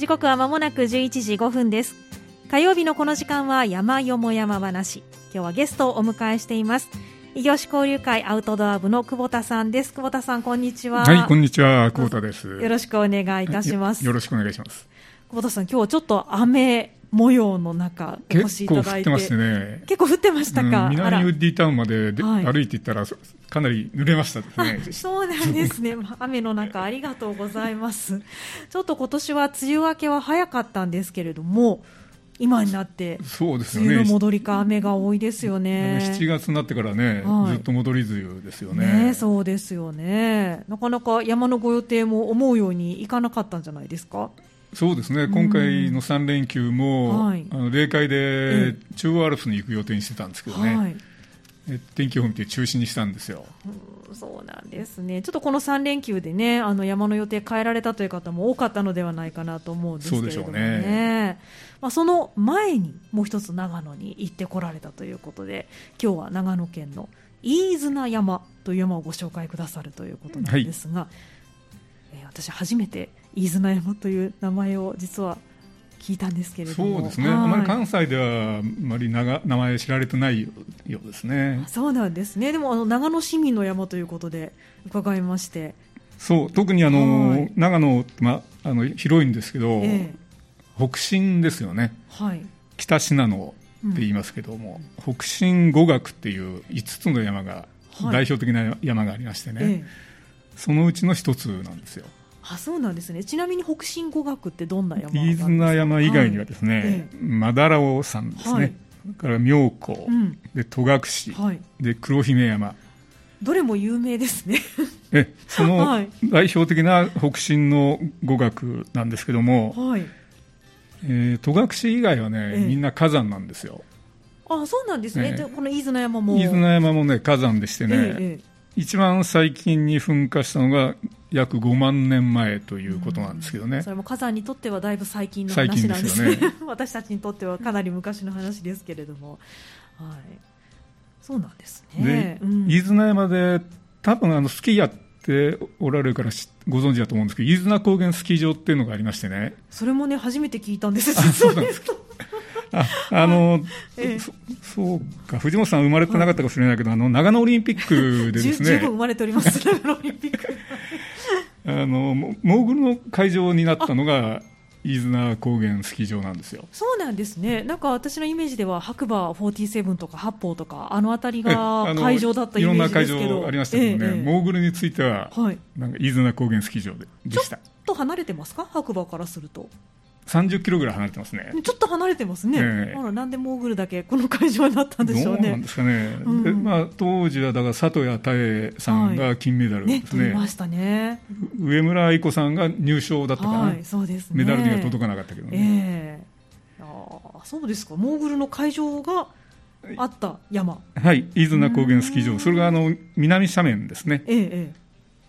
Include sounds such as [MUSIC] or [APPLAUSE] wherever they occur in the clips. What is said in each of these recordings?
時刻は間もなく11時5分です。火曜日のこの時間は山よも山話。今日はゲストをお迎えしています。異業種交流会アウトドア部の久保田さんです。久保田さんこんにちは。はいこんにちは。久保田です。よろしくお願いいたします。よろしくお願いします。久保田さん今日はちょっと雨模様の中お越しいただいて結構降ってますね。結構降ってましたか、うん、南ウッディタウンまでで、はい、歩いていったらかなり濡れましたね。[LAUGHS] そうなんですね。[LAUGHS] 雨の中ありがとうございます。ちょっと今年は梅雨明けは早かったんですけれども今になってそうですよね。梅雨の戻りか雨が多いですよね。7月になってからね、はい、ずっと戻り梅雨ですよね。ねそうですよね。なかなか山のご予定も思うようにいかなかったんじゃないですか？そうですね、今回の3連休も、はい、あの霊界で中央アルプスに行く予定にしてたんですけどね、はい、天気予報見て中止にしたんですよ、うん、そうなんですね、ちょっとこの3連休でね、あの山の予定変えられたという方も多かったのではないかなと思うんですけれどもね、ね。まあ、その前にもう一つ長野に行ってこられたということで、今日は長野県の飯綱山という山をご紹介くださるということなんですが、はい、えー、私、初めて飯綱山という名前を実は聞いたんですけれども。そうですね、あまり関西ではあまり名前知られてないようですね。そうなんですね。でもあの長野市民の山ということで伺いまして。そう。特にあの、長野、ま、あの広いんですけど、ええ、北進ですよね、はい、北信濃って言いますけども、うん、北進五岳っていう5つの山が、はい、代表的な山がありましてね、え、そのうちの一つなんですよ。あそうなんですね。ちなみに北進語学ってどんな山飯綱山以外にはですね、マダラオ山ですね、はい、から妙高、うん、で戸隠、はい、で黒姫山。どれも有名ですね。[LAUGHS] えその代表的な北進の語学なんですけども、はい。えー、戸隠以外はね、みんな火山なんですよ。あそうなんですね、えこの飯綱山も。飯綱山もね火山でしてね、ええ、一番最近に噴火したのが約5万年前ということなんですけどね、それも火山にとってはだいぶ最近の話なんですね、ね [LAUGHS] 私たちにとってはかなり昔の話ですけれども、はい、そうなんですね。で、うん、飯綱山で多分あのスキーやっておられるからご存知だと思うんですけど、飯綱高原スキー場っていうのがありましてね、それもね、初めて聞いたんです、そうです [LAUGHS] あ [LAUGHS] あの、ええ。そ、そうか、藤本さん生まれてなかったかもしれないけど、はい、あの長野オリンピックでですね、十分生まれております、[LAUGHS] 長野オリンピック。[LAUGHS] あのモーグルの会場になったのが飯綱高原スキー場なんですよ。そうなんですね、なんか私のイメージでは白馬47とか八方とか、あの辺りが会場だったイメージですけど。いろんな会場ありましたけどね、ええ、モーグルについては、はい、なんか飯綱高原スキー場ででした。ちょっと離れてますか、白馬からすると。30キロぐらい離れてますね。ちょっと離れてますね。えー、なんでモーグルだけこの会場になったんでしょうね。なんですかね。うん、でまあ当時はだから佐藤谷太栄さんが金メダルですね。はい、ねましたね。上村愛子さんが入賞だったかな。はい、そうですね。メダルには届かなかったけどね。えー、あそうですか。モーグルの会場があった山。はい、飯綱高原スキー場。それがあの南斜面ですね。えー、え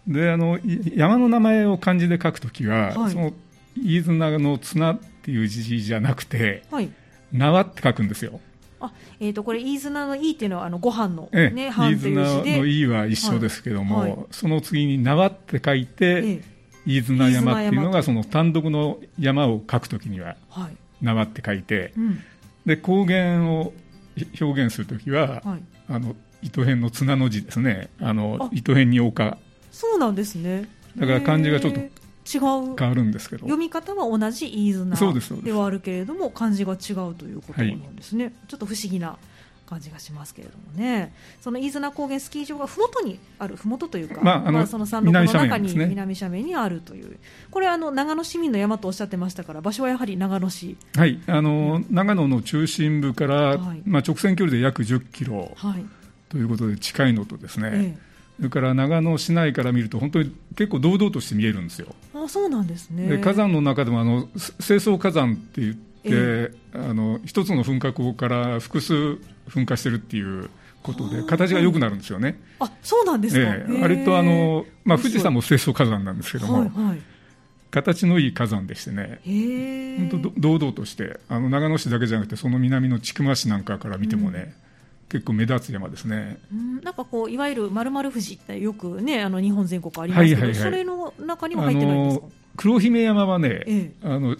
ー、であの山の名前を漢字で書くときは、はい、その飯綱の綱っていう字じゃなくて、はい、縄って書くんですよ。あえーと、これ飯綱の「い」っていうのはあのご飯の、ね、ええ、飯綱の「い」は一緒ですけども、はい。はい、その次に「縄」って書いて、ええ、飯綱山っていうのがその単独の山を書くときには「縄」って書いて、うん、で高原を表現するときは、はい、あの糸辺の綱の字ですね。あの糸辺に丘。そうなんですね。だから漢字がちょっと違う。変わるんですけど。読み方は同じ飯綱ではあるけれども漢字が違うということなんですね、はい、ちょっと不思議な感じがしますけれどもね。その飯綱高原スキー場がふもとにあるふもとというか、まあ、あまあ、その山麓の中に南斜面にあるという、これあの長野市民の山とおっしゃってましたから場所はやはり長野市。はい。あの、長野の中心部から、はい、まあ、直線距離で約10キロ、はい、ということで近いのとですね、ええそれから長野市内から見ると、本当に結構堂々として見えるんですよ。あそうなんですね。で火山の中でもあの清掃火山って言って、えあの一つの噴火口から複数噴火してるっていうことで、形が良くなるんですよね。あそうなんですか、えー、割とあの、まあ、富士山も清掃火山なんですけども、はいはい、形のいい火山でしてね、本当堂々として、あの長野市だけじゃなくて、その南の千曲市なんかから見てもね、うん結構目立つ山ですね。なんかこういわゆるまるまる富士ってよくねあの日本全国ありますけど、はいはいはい、それの中には入ってないんですか？黒姫山はね、ええ、あの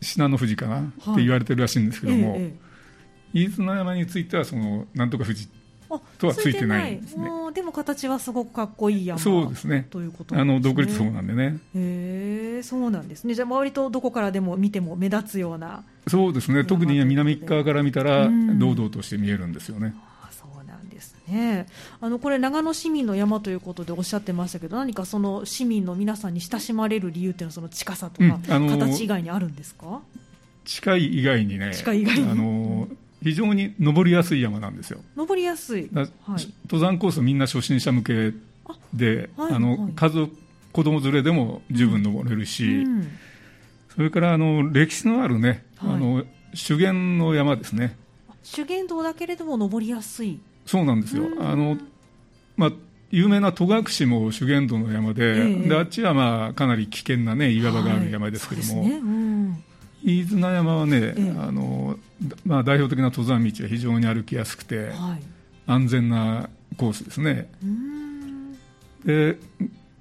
信濃富士かな、って言われてるらしいんですけども、ええ、飯綱山についてはそのなんとか富士とはついてないんですね。でも形はすごくかっこいい山そうですね。ということ、ね、あの独立層なんでね。へえそうなんですね。じゃあ割とどこからでも見ても目立つようなそうですね。特に南側から見たら堂々として見えるんですよね、そうなんですね。あのこれ長野市民の山ということでおっしゃってましたけど何かその市民の皆さんに親しまれる理由っていうのはその近さとか、うん、形以外にあるんですか？近い以外にね近い以外に。あの非常に登りやすい山なんですよ。登りやすい、はい、登山コースみんな初心者向けで、あ、はい、の、はい、家族子供連れでも十分登れるし、うん、それからあの歴史のあるね、あの修験の山ですね。修験道だけれども登りやすい。そうなんですよ。あのまあ有名な戸隠も修験道の山でえー、であっちはまあかなり危険なね岩場がある山ですけども。ねうん飯綱山はね、ええ、あのまあ、代表的な登山道は非常に歩きやすくて、はい、安全なコースですね。で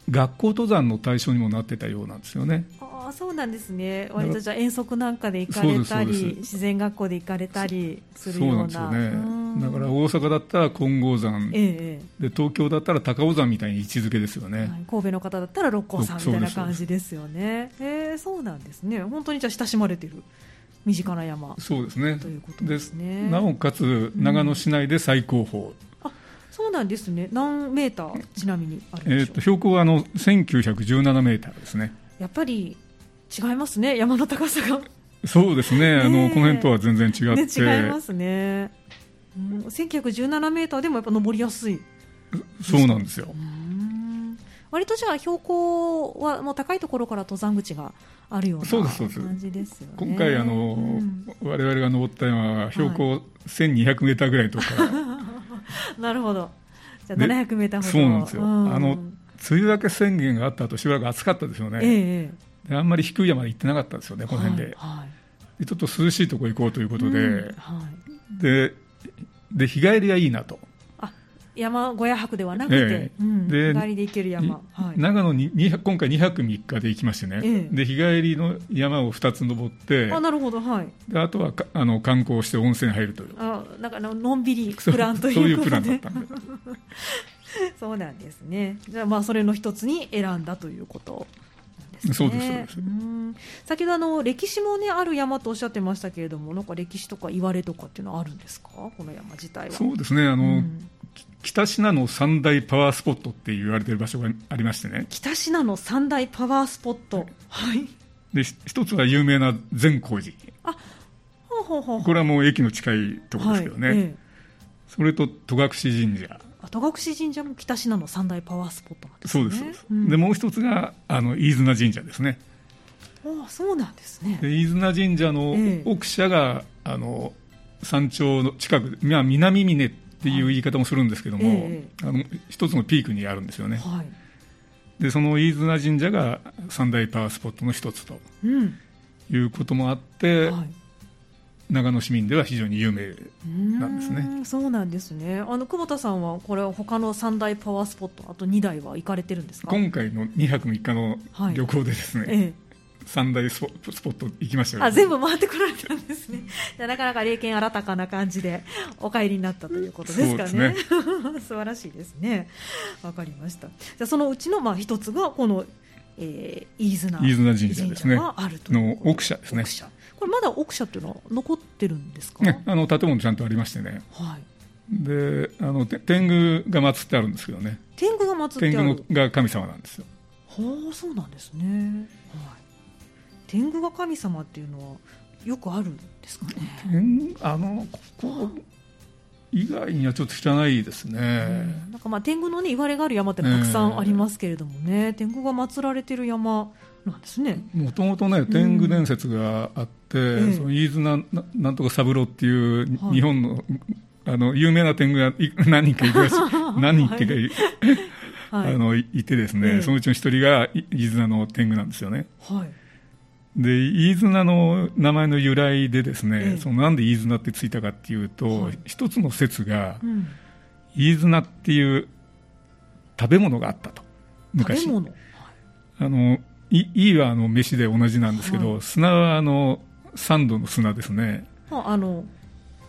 学校登山の対象にもなってたようなんですよね。あそうなんですね、割とじゃ遠足なんかで行かれたり、自然学校で行かれたりするような、そうなんですよね、だから大阪だったら金剛山、ええ、で東京だったら高尾山みたいに位置づけですよね、はい、神戸の方だったら六甲山みたいな感じですよね、えー、そうなんですね、本当にじゃ親しまれてる。身近な山。そうですね。ということですね。なおかつ長野市内で最高峰、うん、あそうなんですね。何メーターちなみにあるえーと、標高はあの1917メーターですね。やっぱり違いますね、山の高さが。そうですね、あのこの辺とは全然違って、ね、違いますね、うん、1917メーターでもやっぱ登りやすいそうなんですよ。割とじゃあ標高はもう高いところから登山口があるような感じですよね。今回あの、うん、我々が登った山は標高1200メーターぐらいのとから、はい、なるほど。じゃあ700メーターほど。そうなんですよ。うん、あの梅雨明け宣言があった後しばらく暑かったですよね。ええであんまり低い山で行ってなかったんですよね、この辺で。はい、でちょっと涼しいところ行こうということで、うんはい、でで日帰りはいいなと。山小屋泊ではなくて、ええ。うん、で日帰りで行ける山、はい、長野に今回2泊3日で行きましてね、え、で日帰りの山を2つ登ってあなるほど、はい、であとはあの観光して温泉入るという。あなんかのんびりプランというそういうプランだったんで。[LAUGHS] そうなんですね。じゃあまあそれの一つに選んだということですね。そうですそうです先ほどあの歴史もねある山とおっしゃってましたけれども、なんか歴史とか言われとかっていうのはあるんですか、この山自体は。そうですね。あの、うん、北信濃三大パワースポットって言われてる場所がありましてね。北信濃三大パワースポット。はい。で一つは有名な善光寺。あ、ほうほうほうこれはもう駅の近いところですけどね。はいええ、それと戸隠神社。戸隠神社も北信濃三大パワースポットなんですね。そうです。うん、でもう一つがあの飯綱神社ですね。ああそうなんですね。で飯綱神社の奥社が、えー、あの山頂の近く、まあ南峰っていう言い方もするんですけども、えー、あの一つのピークにあるんですよね。はい、でその飯綱神社が三大パワースポットの一つと、うん、いうこともあって、はい長野市民では非常に有名なんですね。そうなんですね。あの久保田さんはこれは他の三大パワースポットあと2台は行かれてるんですか？今回の2泊3日の旅行でですね。はいええ三大スポット行きましたあ全部回ってこられたんですね。[LAUGHS] じゃなかなか霊験新たかな感じでお帰りになったということですかね。ね [LAUGHS] 素晴らしいですね。わかりました。じゃそのうちのまあ一つがこの、えー、飯綱神社ですね。あるとの奥社ですね。これまだ奥社っていうのは残ってるんですか、ね、あの建物ちゃんとありましてね、はい、であの天狗が祀ってあるんですけどね。天狗が祀って天狗が神様なんですよ。はあそうなんですね、はい、天狗が神様っていうのはよくあるんですかね？あのここ以外にはちょっと知らないですね、うん、なんかまあ天狗のね言われがある山ってたくさんありますけれどもね、えー、天狗が祀られてる山なんですね。もともとね天狗伝説があって、うん、その飯綱ななんとか三郎っていう日本のはい、あの有名な天狗が [LAUGHS] 何人かいるらしい。[LAUGHS] 何人か、[LAUGHS] はい、あのいてですね、えそのうちの一人が飯綱の天狗なんですよね。はい。で飯綱の名前の由来でですね、えそのなんで飯綱ってついたかっていうと、はい、一つの説が、うん、飯綱っていう食べ物があったと。昔、はい、あのいいはあの飯で同じなんですけど、はい、砂はあのサンドの砂ですね。あの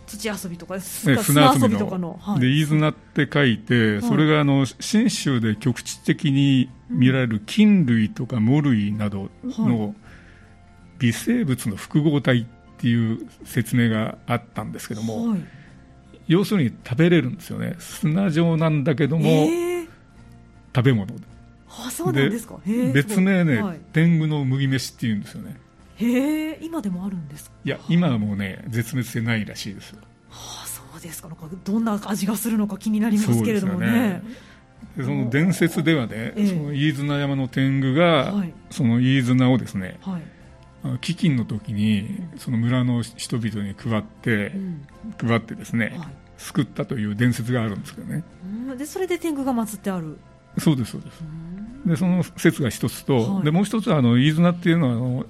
土遊びとか砂遊びとかの。はい、で飯綱って書いて、それがあの信州で局地的に見られる菌類とか藻類などの微生物の複合体っていう説明があったんですけども、はい、要するに食べれるんですよね。砂状なんだけども、食べ物。であそうなんですか。別名ね、はい、天狗の麦飯っていうんですよねへえ今でもあるんですいや今はもうね絶滅してないらしいです。よはあそうですか。なんかどんな味がするのか気になりますけれどもね。その伝説ではね、その飯綱山の天狗が、はい、その飯綱をですね、はい。飢饉の時にその村の人々に配って、うん、配ってですね、はい、救ったという伝説があるんですけどね、でそれで天狗が祀ってある。そうですそうです。でその説が一つと、はい、でもう一つはあの飯綱っていうのはあの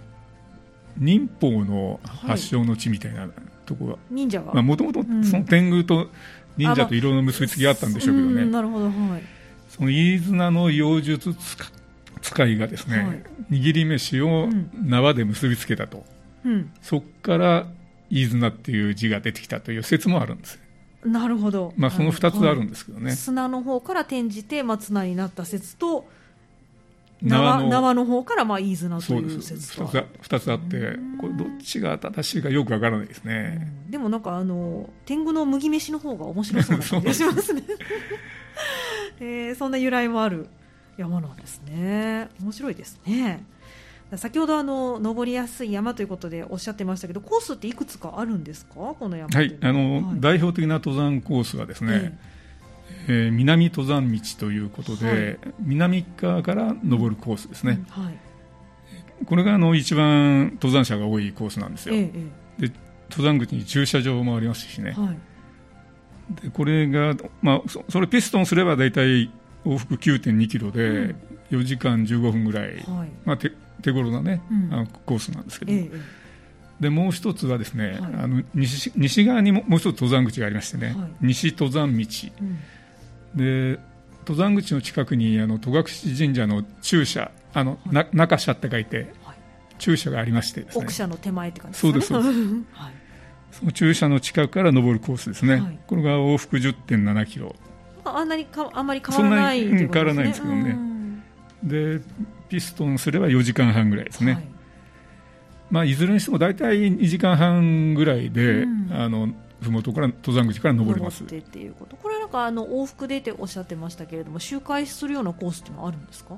忍法の発祥の地みたいなところが、忍者が。もともとその天狗と忍者と色の結びつきがあったんでしょうけどね、なるほど、はい、その飯綱の妖術使いがですね、はい、握り飯を縄で結びつけたと、うん、そこから飯綱っていう字が出てきたという説もあるんですなるほど、まあ、その2つあるんですけどね、はい、砂の方から転じて、まあ、綱になった説と縄の縄の方からまあ飯綱という説と 2, 2つあってこれどっちが正しいかよくわからないですね、でもなんかあの天狗の麦飯の方が面白そうな感じがしますね。[LAUGHS] えー、そんな由来もある山なんですね。面白いですね。先ほどあの登りやすい山ということでおっしゃってましたけどコースっていくつかあるんですか？この山はいあの、はい、代表的な登山コースはですね、えー、えー、南登山道ということで、はい、南側から登るコースですね、うん、はい、これがあの一番登山者が多いコースなんですよ、えー、で登山口に駐車場もありますしね、はい、でこれが、まあ、それピストンすれば大体往復9.2キロで4時間15分ぐらい、はい、まあ、手手頃なね、うん、あのコースなんですけど、ええ、でもう一つはですね、はい、あの西西側にももう一つ登山口がありましてね、はい、西登山道、うん、で登山口の近くにあの戸隠神社の駐車あの、な中社って書いて、駐車がありましてね、奥社の手前って感じですか、ね、そうですそうです、[LAUGHS] はい、その駐車の近くから登るコースですね、これが往復10.7キロ。あんなにかあんまり変わらない、ね、変わらないんですけどね、でピストンすれば4時間半ぐらいですね、はい、まあ、いずれにしても大体2時間半ぐらいで、うん、あの麓から登山口から登れます。ってっていうこと。これなんかあの往復でっておっしゃってましたけれども周回するようなコースってもあるんですか？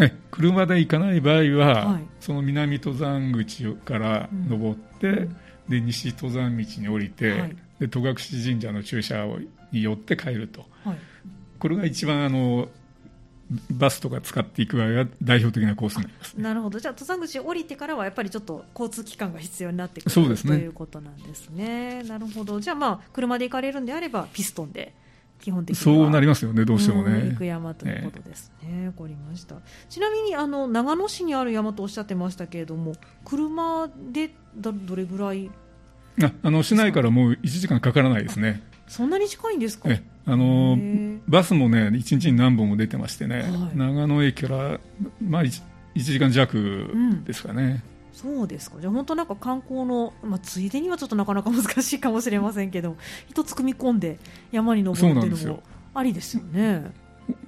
え車で行かない場合は、はい、その南登山口から登って、うん、で西登山道に降りて、はい、で戸隠神社の駐車に寄って帰ると、はい、これが一番あのバスとか使っていく場合は代表的なコースになります、ね、なるほど。じゃあ登山口降りてからはやっぱりちょっと交通機関が必要になってくるそうです、ね、ということなんですね。なるほど。じゃあまあ車で行かれるんであればピストンで基本的にそうなりますよねどうしてもね、行く山ということですね。わ、かりました。ちなみにあの長野市にある山とおっしゃってましたけれども車でどれぐらいああの市内からもう1時間かからないですねそんなに近いんですか？あのバスもね1日に何本も出てましてね、はい、長野駅から、まあ1、1, 時間弱ですかね、うん、そうですか。じゃあ本当なんか観光の、まあ、ついでにはちょっとなかなか難しいかもしれませんけど一つ組み込んで山に登るっていうのもありですよね。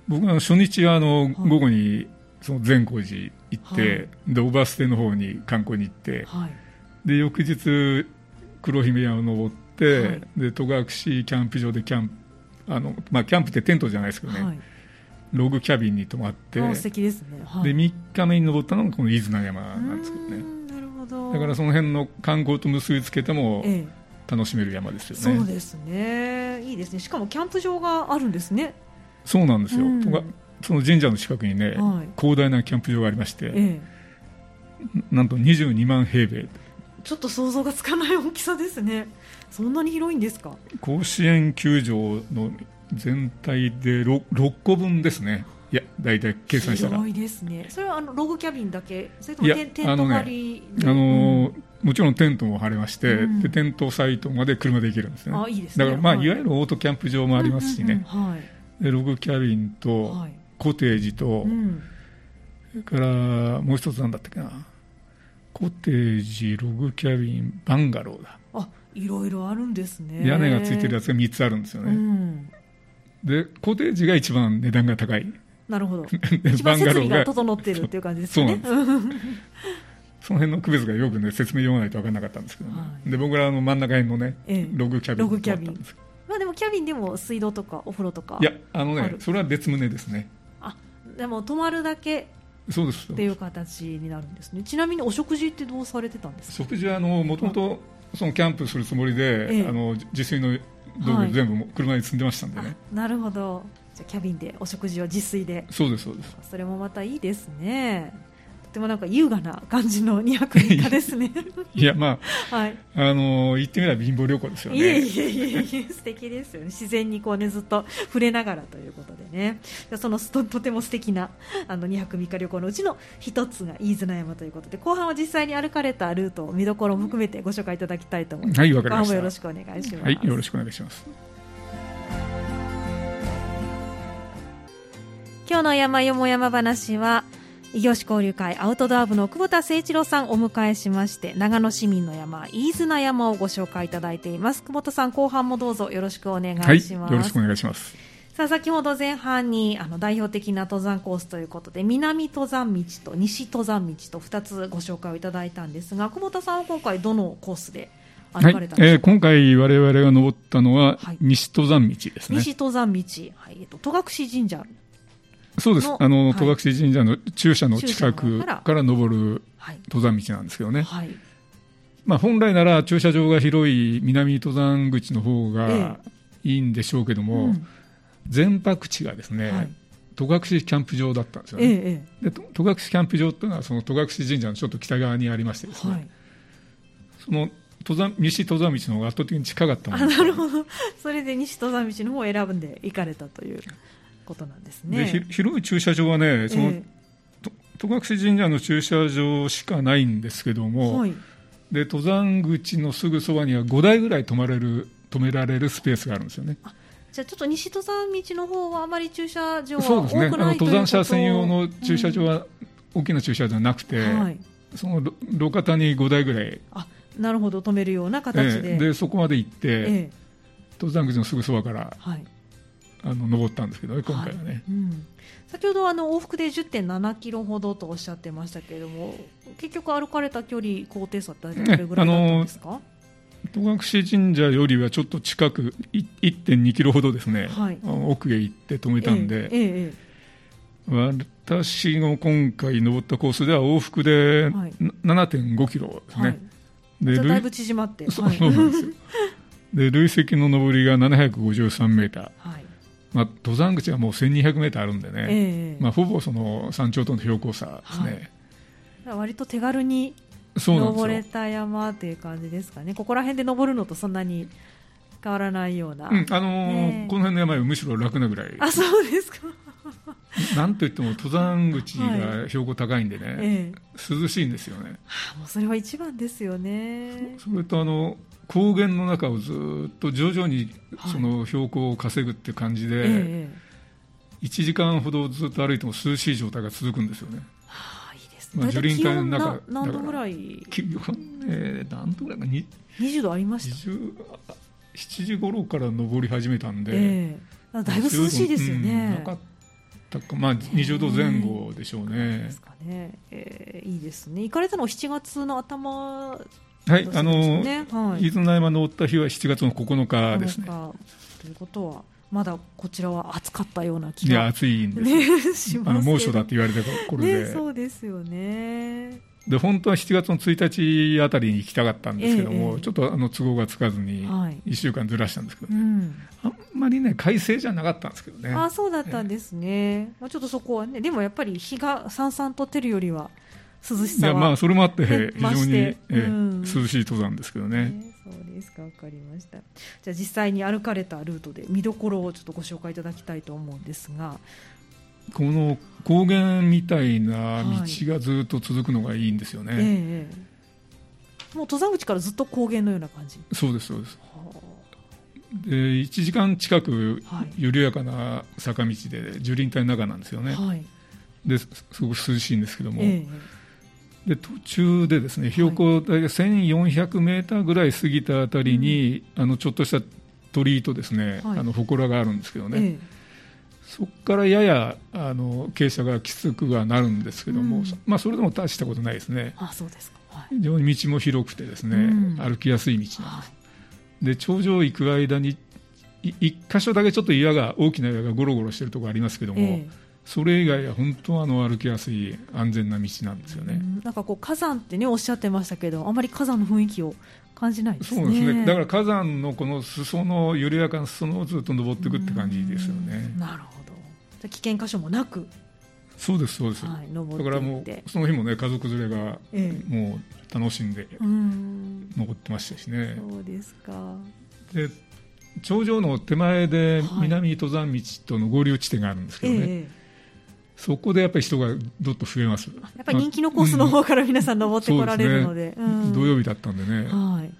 僕は初日はあの、はい、午後にその善光寺行って、はい、でおバス停の方に観光に行って、はい、で翌日黒姫山を登って、はい、で戸隠キャンプ場でキャンプあの、まあ、キャンプってテントじゃないですけどね、はい、ログキャビンに泊まって。素敵ですね、はい、で3日目に登ったのがこの飯綱山なんですけどね。なるほど。だからその辺の観光と結びつけても楽しめる山ですよね、そうですね。いいですね。しかもキャンプ場があるんですね。そうなんですよ、うん、その神社の近くにね、はい、広大なキャンプ場がありまして、ええ、なんと22万平米ちょっと想像がつかない大きさですね。そんなに広いんですか？甲子園球場の全体で 6, 6個分ですね。いや大体計算したら。広いですね。それはあのログキャビンだけ？それともテント張りあの、ね、うん、もちろんテントも張れまして、うん、でテントサイトまで車で行けるんですね。あいいですね。だからまあ、はい、いわゆるオートキャンプ場もありますしね、うんうんうん。はい、でログキャビンと、コテージと、うん。それからもう一つなんだったっけなコテージログキャビンバンガローだ。あいろいろあるんですね。屋根がついてるやつが3つあるんですよね、うん、でコテージが一番値段が高い。なるほど。[LAUGHS] 一番設備が整ってるっていう感じですね。その辺の区別がよくね説明読まないと分からなかったんですけど、ね。はい、で僕らの真ん中辺のね、ええ、ログキャビンログキャビンまあでもキャビンでも水道とかお風呂とかいやあのねそれは別棟ですね。あでも泊まるだけそうです。っていう形になるんですね。ちなみにお食事ってどうされてたんですか？食事はもともとそのキャンプするつもりで、ええ、あの自炊の道具全部車に積んでましたんでね、はい、なるほど。じゃキャビンでお食事を自炊で。そうですそうです。それもまたいいですねてもなんか優雅な感じの2泊3日ですね。[LAUGHS] いやまあ、[LAUGHS] はい、あの言ってみれば貧乏旅行ですよね。いえいえいえいえ素敵ですよね。自然にこうねずっと触れながらということでね。そのととても素敵なあの2泊3日旅行のうちの一つが飯綱山ということで後半は実際に歩かれたルート見どころも含めてご紹介いただきたいと思います。はいわかりました。よろしくお願いします。はいよろしくお願いします。今日の山よも山話は異業種交流会アウトドア部の久保田誠一郎さんをお迎えしまして長野市民の山飯綱山をご紹介いただいています。久保田さん後半もどうぞよろしくお願いします、はい、よろしくお願いします。さあ先ほど前半にあの代表的な登山コースということで南登山道と西登山道と2つご紹介をいただいたんですが久保田さんは今回どのコースでえー、今回我々が登ったのは西登山道ですね、西登山道、はいえっと、戸隠神社そうです。あの、戸隠神社の中社の近くから。登る登山道なんですけどね。はい、まあ、本来なら駐車場が広い南登山口の方がいいんでしょうけども、全泊地がですね、はい、戸隠キャンプ場だったんですよね。ええ、で戸隠キャンプ場っていうのはその戸隠神社のちょっと北側にありましてですね、はい、その登山西登山道の方が圧倒的に近かったものなるほど。それで西登山道の方を選んで行かれたということなんですね。で広い駐車場はね、その、えー、戸隠神社の駐車場しかないんですけども、はい、で登山口のすぐそばには5台ぐらい止まれる止められるスペースがあるんですよね。じゃあちょっと西登山道の方はあまり駐車場はそうですね。あの登山者専用の駐車場は、大きな駐車場じゃなくて、はい、その路肩に5台ぐらい。あなるほど止めるような形で。えー、でそこまで行って、えー、登山口のすぐそばから。はいあの登ったんですけどね、今回はね。はいうん、先ほどあの往復で10.7キロほどとおっしゃってましたけれども、結局歩かれた距離、高低差ってどれぐらいだったんですか、戸隠神社よりはちょっと近く、1.2キロほどですね、はい、奥へ行って止めたんで、えええ、私の今回登ったコースでは往復で7.5キロですね。はい、でだいぶ縮まって。そうなんですよ。[LAUGHS] で累積の上りが753メーター。はいまあ、登山口がもう1200メートルあるんでね、えー、まあ、ほぼその山頂との標高差ですね。はい、割と手軽に登れた山という感じですかね、ここら辺で登るのとそんなに変わらないような、うん、あのーこの辺の山はむしろ楽なぐらい、あそうですか。[LAUGHS] なんといっても登山口が標高高いんでね、はいえ。涼しいんですよね、はあ、もうそれは一番ですよね。それとあの高原の中をずっと徐々にその標高を稼ぐっていう感じで、はい1時間ほどずっと歩いても涼しい状態が続くんですよね。はあ、いいですね。まあ、樹林帯の中何度ぐらい？気温、ね、何度ぐらいか20度ありました7時頃から登り始めたんで、えー、だいぶ涼しいですよね。うん、まあ20度前後でしょうね。えー、ですかね、えー。いいですね。行かれたのは7月の頭はい、あの、ねはい、伊豆の山登った日は7月の9日ですね。ということは、まだこちらは暑かったような気がいや暑いんですね、あの猛暑だって言われた頃で、ね、そうですよね。で本当は7月の1日あたりに行きたかったんですけども、ええ、ちょっとあの都合がつかずに1週間ずらしたんですけど、ね。はいうん、あんまりね快晴じゃなかったんですけどね。あそうだったんですね、えまあ、ちょっとそこはねでもやっぱり日がさんさんと照るよりは涼しさは、いやまあそれもあって非常に、えうん、涼しい登山ですけどね。ねそうですかわかりました。じゃあ実際に歩かれたルートで見どころをちょっとご紹介いただきたいと思うんですが。この高原みたいな道がずっと続くのがいいんですよね、はい。ええ、もう登山口からずっと高原のような感じ？そうですそうです、はあ、で1時間近く緩やかな坂道で樹林帯の中なんですよね、はい。ですごく涼しいんですけども、えー、で途中でですね標高大体1400メーターぐらい過ぎたあたりに、うん、あのちょっとした鳥居とですね、はい、あの祠があるんですけどね、えー、そこからややあの傾斜がきつくはなるんですけども、うん、まあ、それでも大したことないですね。あそうですか、はい、非常に道も広くてですね、うん、歩きやすい道なんです。はい、で頂上行く間に一箇所だけちょっと岩が大きな岩がゴロゴロしてるところありますけども、えー、それ以外は本当あの歩きやすい安全な道なんですよね。なんかこう火山ってねおっしゃってましたけど、あまり火山の雰囲気を感じないですね。そうですね。だから火山のこの裾の緩やかな裾野をずっと登っていくって感じですよね。なるほど。じゃ危険箇所もなく。そうですそうです。はい、だからもうその日もね家族連れがもう楽しんで登ってましたしね。そうですか。で頂上の手前で南登山道との合流地点があるんですけどね、はいえー、そこでやっぱり人がどっと増えます。やっぱり人気のコースの方から皆さん登ってこられるので、土曜日だったんでね、はい、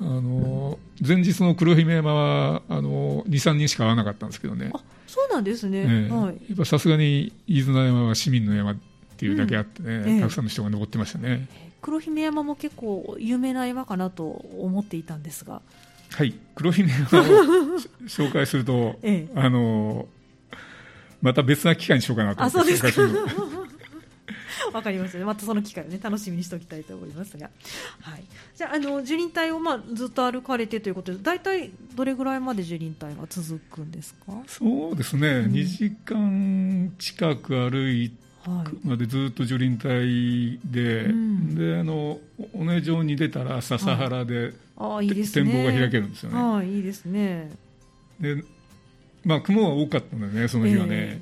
あの前日の黒姫山はあの23人しか会わなかったんですけどね。そうなんですね、ねはい、やっぱさすがに飯綱山は市民の山っていうだけあってね、たくさんの人が登ってましたね。黒姫山も結構有名な山かなと思っていたんですが。はい。黒姫を紹介すると、[LAUGHS] ええ、あのまた別な機会にしようかなと思って紹介する [LAUGHS] わかりますね。またその機会をね、楽しみにしておきたいと思いますが。はい。じゃあ、あの、樹林帯を、まあ、ずっと歩かれてということで、大体どれぐらいまで樹林帯が続くんですか？そうですね。うん、2時間近く歩いまでずっと樹林帯で、うん、で、あの、尾根上に出たら笹原で、はいあいいですね、展望が開けるんですよね。あいいですねで、まあ、雲が多かったのでね、その日はね。え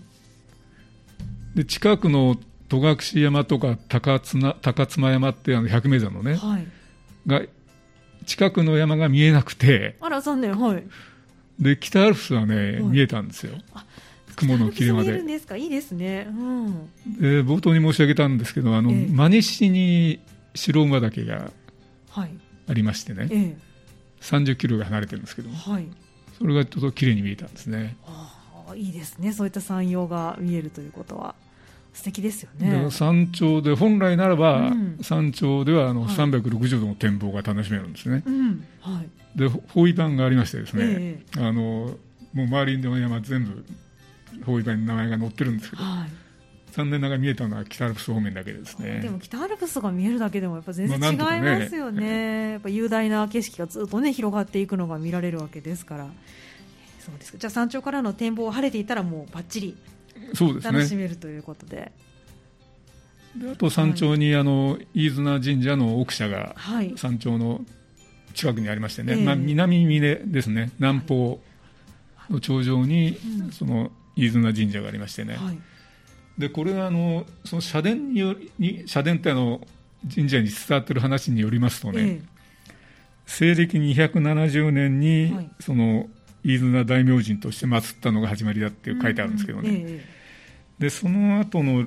ー、で近くの戸隠山とか高綱高妻山ってあの百名山のね、はい、が近くの山が見えなくて、あら残念、はい。で北アルプスはね、はい、見えたんですよ。雲の切れ間で。いですか、いいですね。うん、で冒頭に申し上げたんですけど、あの、えー、真西に白馬岳がありましてね、ええ、30キロが離れてるんですけど、はい、それがちょっと綺麗に見えたんですね。あいいですね、そういった山陽が見えるということは。素敵ですよね。山頂で本来ならば、うん、山頂ではあの、360度の展望が楽しめるんですね、うん。はい、で包囲板がありましてですね、えー、あのもう周りの山全部包囲板に名前が載ってるんですけど、はい残念ながら見えたのは北アルプス方面だけですね。でも北アルプスが見えるだけでもやっぱ全然違いますよね。ね、やっぱ雄大な景色がずっとね広がっていくのが見られるわけですから。そうですじゃあ山頂からの展望晴れていたらもうばっちり楽しめるということで。であと山頂に、あの飯綱神社の奥社が山頂の近くにありましてね、はい、まあ、南峰ですね。南方の頂上に、その飯綱神社がありましてね、はいでこれはあのその社殿によに社殿ってあの神社に伝わっている話によりますとね、ええ、西暦270年に、はい、その飯綱大明神として祀ったのが始まりだって書いてあるんですけどね、うんうんえ、でその後の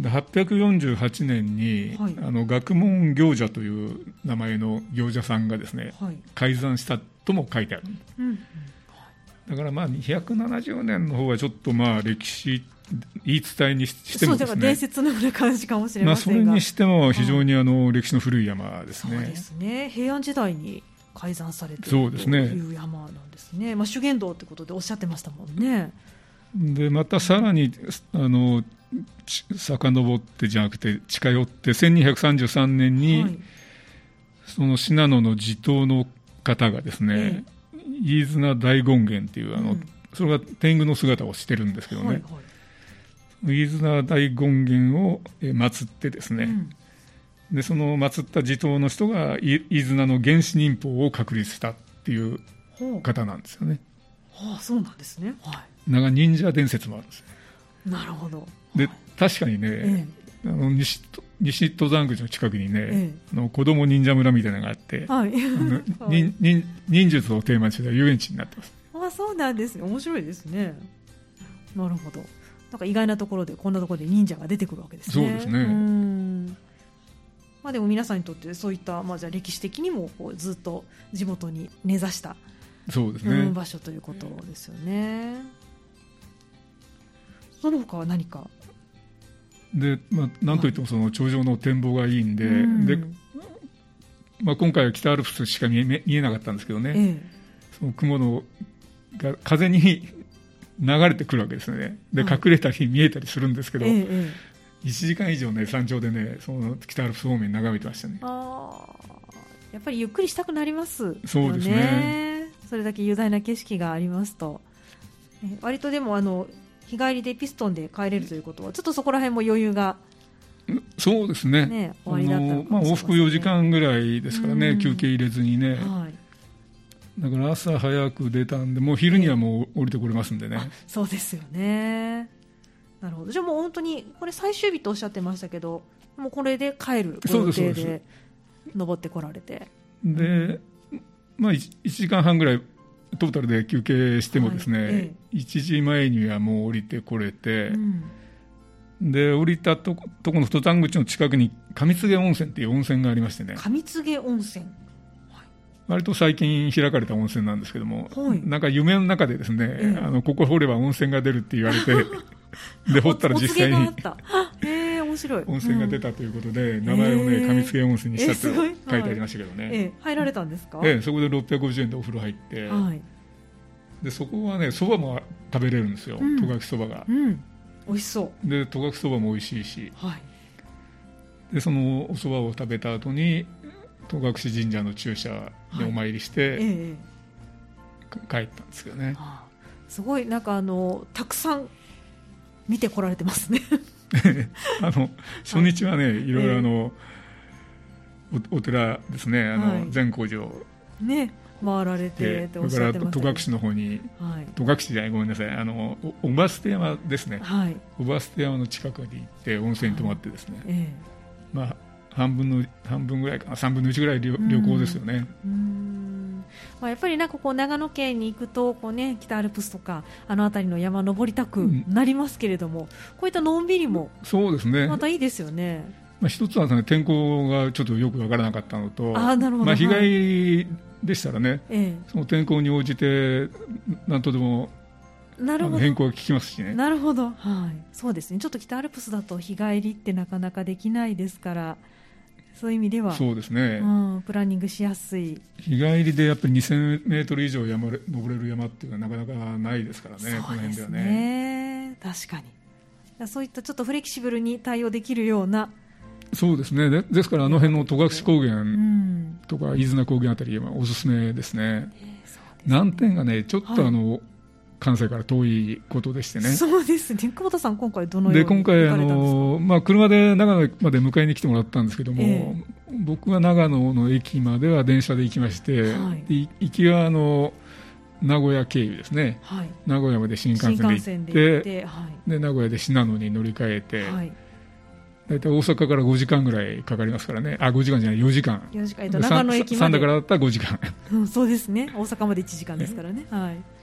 848年に、はい、あの学問行者という名前の行者さんがですね、はい、改ざんしたとも書いてある、うん、だからまあ270年の方はちょっとまあ歴史言い伝えにしても、ね、そう伝説のような感じかもしれませんが、まあ、それにしても非常にあの、歴史の古い山ですね。そうですね。平安時代に改ざんされているという山なんですね。まあ、修験道ということでおっしゃってましたもんね。でまたさらにあの遡ってじゃなくて近寄って1233年に、はい、その信濃の地頭の方がですね、ええ、飯綱大権現っていうあの、うん、それが天狗の姿をしてるんですけどね、はいはい飯綱大権現を祀ってですね、うん、でその祀った地頭の人が飯綱の原始忍法を確立したっていう方なんですよね。はあ、そうなんですね。はい。なんか忍者伝説もあるんです。なるほど。で、確かにね、ええ、あの西西登山口の近くにね、ええ、の子供忍者村みたいなのがあって、はい、[LAUGHS] 忍忍忍術をテーマにした遊園地になってます。あ、そうなんですね。面白いですね。なるほど。なんか意外なところでこんなところで忍者が出てくるわけですね。そうですね。まあでも皆さんにとってそういったまあじゃ歴史的にもこうずっと地元に根ざしたそうですね、場所ということですよね。その他は何か？で、まあ、なんといってもその頂上の展望がいいんで、でまあ、今回は北アルプスしか見え見えなかったんですけどね、ええ、その雲のが風に流れてくるわけですね、で隠れたり見えたりするんですけど、ええ、1時間以上ね、山頂でね、その北アルプス方面眺めてましたね。あやっぱりゆっくりしたくなりますよね。そうですね。それだけ雄大な景色がありますと。割とでもあの日帰りでピストンで帰れるということはちょっとそこら辺も余裕がそうですね。ねあの、まあ、往復4時間ぐらいですからね、休憩入れずにね、はい、だから朝早く出たんでもう昼にはもう降りてこれますんでね、そうですよね。なるほど。じゃあもう本当にこれ最終日とおっしゃってましたけどもうこれで帰る予定で登ってこられて。で、まあ、1, 1時間半ぐらいトータルで休憩してもですね、はいええ、1時前にはもう降りてこれて、うん、で降りたととこの登山口の近くに上津温泉っていう温泉がありましてね。上津温泉割と最近開かれた温泉なんですけども、はい、なんか夢の中でですね、えあのここ掘れば温泉が出るって言われて [LAUGHS] で掘ったら実際に [LAUGHS] 面白い。温泉が出たということで、名前をね上津温泉にしたって書いてありましたけどね、えー、入られたんですか、えー、そこで650円でお風呂入って、はい、でそこはねそばも食べれるんですよ。戸隠そばが、うん、美味しそう。で戸隠そばも美味しいし、はい、でそのおそばを食べた後に戸隠神社の駐車でお参りして、はいえ帰ったんですけどね、はあ、すごいなんかあのたくさん見てこられてますね。[LAUGHS] あの初日はね、はい、いろいろあの、えー、おお寺ですね。あの、はい、善光寺をね回られてそれから戸隠の方に、はい、戸隠じゃないごめんなさい。あのおば捨山ですね、はい、おば捨山の近くに行って温泉に泊まってですね、はいえ。ー、まあ半分の半分ぐらいかな。3分の1ぐらい旅旅行ですよね。まあ、やっぱりなんかこう長野県に行くとこう、ね、北アルプスとかあの辺りの山登りたくなりますけれども、うん、こういったのんびりもそうですね。またいいですよね。まあ、一つは、ね、天候がちょっとよく分からなかったのとあなるほど、まあ、日帰りでしたらね、はい、その天候に応じてなんとでもなるほど。変更が効きますしね。なるほど、はい、そうですね。ちょっと北アルプスだと日帰りってなかなかできないですから、そういう意味ではそうですね、うん、プランニングしやすい。日帰りでやっぱり2000メートル以上山れ登れる山っていうのはなかなかないですからね、ね。この辺ではね。確かに。そういったちょっとフレキシブルに対応できるような。そうですね。でですからあの辺の戸隠高原とか飯綱高原あたりはおすすめですね。えー、すね。難点がねちょっとあの、はい関西から遠いことでしてね。そうですね。久保田さん、今回どのようにで今回あの、まあ、車で長野まで迎えに来てもらったんですけども、えー、僕は長野の駅までは電車で行きまして、はい、行きはあの名古屋経由ですね、はい、名古屋まで新幹線で行って、はい、で名古屋で信濃に乗り換えて、大体大阪から5時間ぐらいかかりますからね、あ5時間じゃない、4時間、4時間。長野駅まで、3だからだったら5時間、うん、そうですね、大阪まで1時間ですからね。はい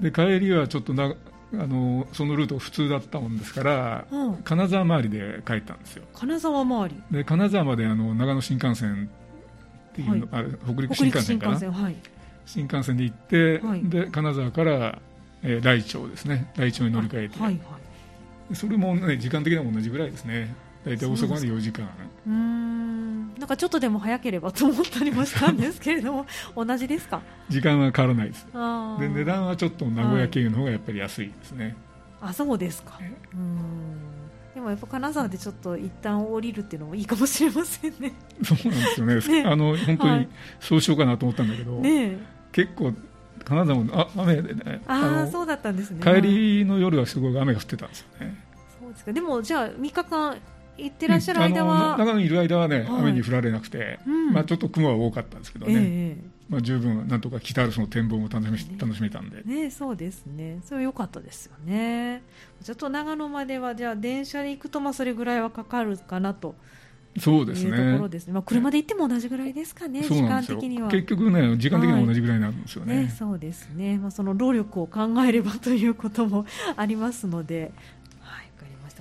で帰りはちょっとなあのそのルート普通だったもんですから、うん、金沢周りで帰ったんですよ。金沢周り。で金沢まであの長野新幹線っていうの、はい、あれ北陸新幹線かな？新幹線,、はい、新幹線で行って、はい、で金沢から、えー、来町ですね。来町に乗り換えて、はいはい、それも、ね、時間的には同じぐらいですね。大体大阪まで4時間。うんなんかちょっとでも早ければと思ったりもしたんですけれども [LAUGHS] 同じですか？時間は変わらないです。で値段はちょっと名古屋経由の方がやっぱり安いですね、はい、あそうですか。うん。でもやっぱ金沢でちょっと一旦降りるっていうのもいいかもしれませんね。そうなんですよね。[LAUGHS] ね、あの本当にそうしようかなと思ったんだけど、ね、結構金沢もあ雨でねああそうだったんですね。帰りの夜はすごい雨が降ってたんですよね。そうですか。でもじゃあ3日間行ってらっしゃる間は、うん、長野にいる間はね、はい、雨に降られなくて、うん、まあ、ちょっと雲は多かったんですけどね、えー、まあ、十分なんとか北アルプスの展望も楽しみ楽しめたんで、ね、そうですねそれは良かったですよねちょっと長野まではじゃあ電車で行くとまあそれぐらいはかかるかなとそうですね。ところですね。まあ車で行っても同じぐらいですかね。時間的には。結局ね、時間的には同じぐらいなんですよね。はい、ねそうですね。まあその労力を考えればということもありますので、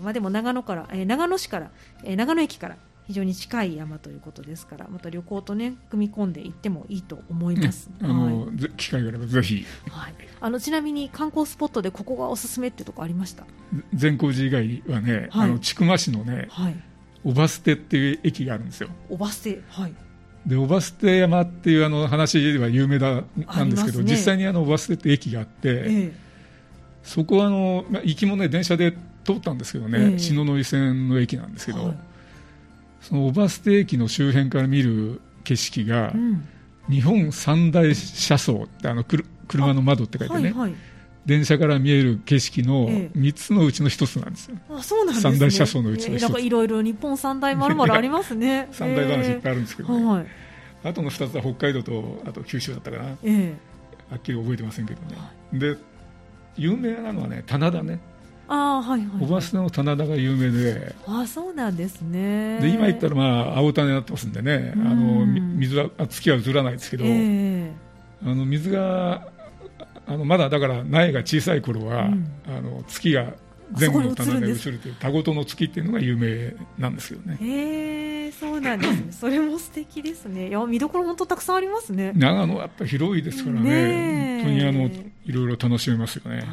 まあ、でも長野から、えー、長野市から、えー、長野駅から非常に近い山ということですからまた旅行とね組み込んでいってもいいと思います、あの、はい、機会があればぜひ、はい、あのちなみに観光スポットでここがおすすめってとこありました？善光寺以外はね、はい、あの千曲市のね、はい、おばすてっていう駅があるんですよ。おばすてはい。でおばすて山っていうあの話では有名だなんですけど、ね、実際にあのおばすてって駅があって、ええ、そこはあの、まあ、行きもね電車で通ったんですけどね、え、篠ノ井線の駅なんですけど、はい、そのおばすて駅の周辺から見る景色が、うん、日本三大車窓ってあの車の窓って書いてね、はいはい。電車から見える景色の3つのうちの1つなんですよ、あそうなんですね、三大車窓のうちの1つ、えー、いろいろ日本三大まるまるありますね。[LAUGHS] 三大話いっぱいあるんですけど、ね、はい、あとの2つは北海道とあと九州だったかな、えー、はっきり覚えてませんけどね、で有名なのはね棚田ねあはいはい、小バの棚田が有名であそうなんですねで今言ったら、まあ、青種になってますんでねあの水は月は映らないですけど、えー、あの水があのまだだから苗が小さい頃は、うん、あの月が前後の棚で映るという田ごとの月っていうのが有名なんですよね。へえそうなんですね。[LAUGHS] それも素敵ですね。いや見どころ本当たくさんありますね。長野はやっぱり広いですからね。本当にあのいろいろ楽しめますよね。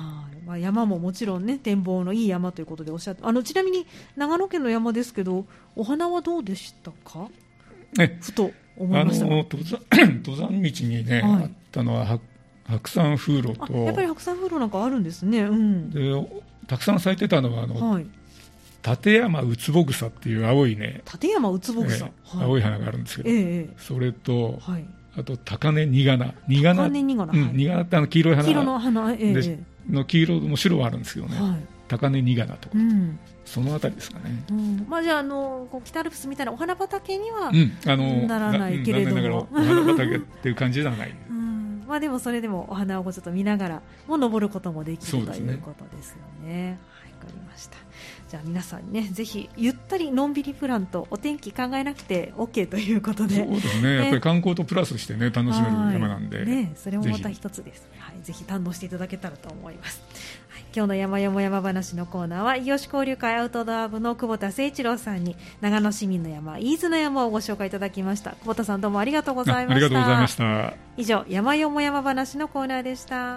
まあ、山ももちろんね展望のいい山ということでおっしゃってあのちなみに長野県の山ですけどお花はどうでしたか？えふと思いました。あの登山 [COUGHS] 登山道にね、はい、あったのは白山風呂とやっぱり白山風呂なんかあるんですね、うん、でたくさん咲いてたのはあの、はい、立山ウツボ草っていう青いね立山ウツボ草、えーはい、青い花があるんですけど、えー、それと、はい、あと高根ニガナ。ニガナニガナ、うん、ニガナってあの黄色い花。黄色の花、えー、の黄色も白はあるんですけどね、はい、高根ニガナとか、うん、そのあたりですかね、うん、まあ、じゃああのこう北アルプスみたいなお花畑には、うん、あのならないけれども、[LAUGHS] お花畑っていう感じではない、うん、まあ、でもそれでもお花をちょっと見ながらも登ることもできるということですよね。はい、わかりました。じゃあ皆さんねぜひゆったりのんびりプランとお天気考えなくて OK ということで。そうですね、ね、やっぱり観光とプラスしてね楽しめる山なんで、ね、それもまた一つです、はい、ぜひ堪能していただけたらと思います、はい、今日の山よも山話のコーナーは伊予市交流会アウトドア部の久保田誠一郎さんに長野市民の山飯津の山をご紹介いただきました。久保田さんどうもありがとうございました。ありがとうございました。以上山よも山話のコーナーでした